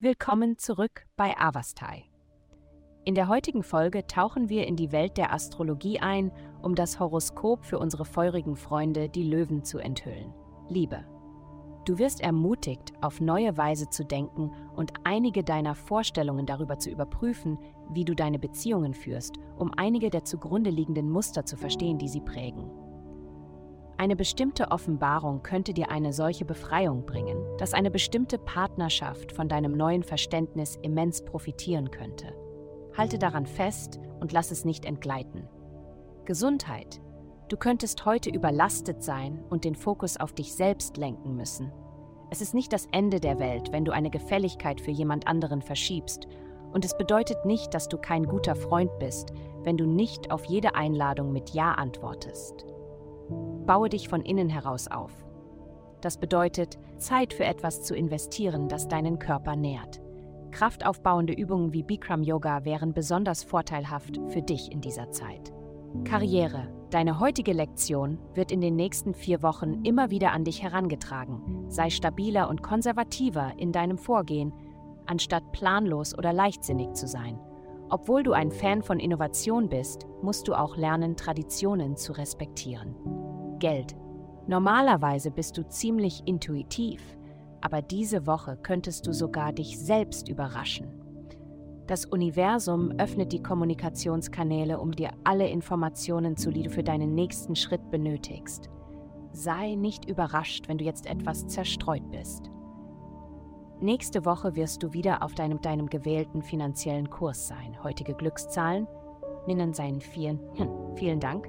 Willkommen zurück bei Avastai. In der heutigen Folge tauchen wir in die Welt der Astrologie ein, um das Horoskop für unsere feurigen Freunde, die Löwen, zu enthüllen. Liebe. Du wirst ermutigt, auf neue Weise zu denken und einige deiner Vorstellungen darüber zu überprüfen, wie du deine Beziehungen führst, um einige der zugrunde liegenden Muster zu verstehen, die sie prägen. Eine bestimmte Offenbarung könnte dir eine solche Befreiung bringen, dass eine bestimmte Partnerschaft von deinem neuen Verständnis immens profitieren könnte. Halte daran fest und lass es nicht entgleiten. Gesundheit. Du könntest heute überlastet sein und den Fokus auf dich selbst lenken müssen. Es ist nicht das Ende der Welt, wenn du eine Gefälligkeit für jemand anderen verschiebst, und es bedeutet nicht, dass du kein guter Freund bist, wenn du nicht auf jede Einladung mit Ja antwortest. Baue dich von innen heraus auf. Das bedeutet, Zeit für etwas zu investieren, das deinen Körper nährt. Kraftaufbauende Übungen wie Bikram Yoga wären besonders vorteilhaft für dich in dieser Zeit. Karriere. Deine heutige Lektion wird in den nächsten vier Wochen immer wieder an dich herangetragen. Sei stabiler und konservativer in deinem Vorgehen, anstatt planlos oder leichtsinnig zu sein. Obwohl du ein Fan von Innovation bist, musst du auch lernen, Traditionen zu respektieren. Geld. Normalerweise bist du ziemlich intuitiv, aber diese Woche könntest du sogar dich selbst überraschen. Das Universum öffnet die Kommunikationskanäle, um dir alle Informationen zu, die du für deinen nächsten Schritt benötigst. Sei nicht überrascht, wenn du jetzt etwas zerstreut bist. Nächste Woche wirst du wieder auf deinem, deinem gewählten finanziellen Kurs sein. Heutige Glückszahlen nennen seinen vielen, hm, vielen Dank,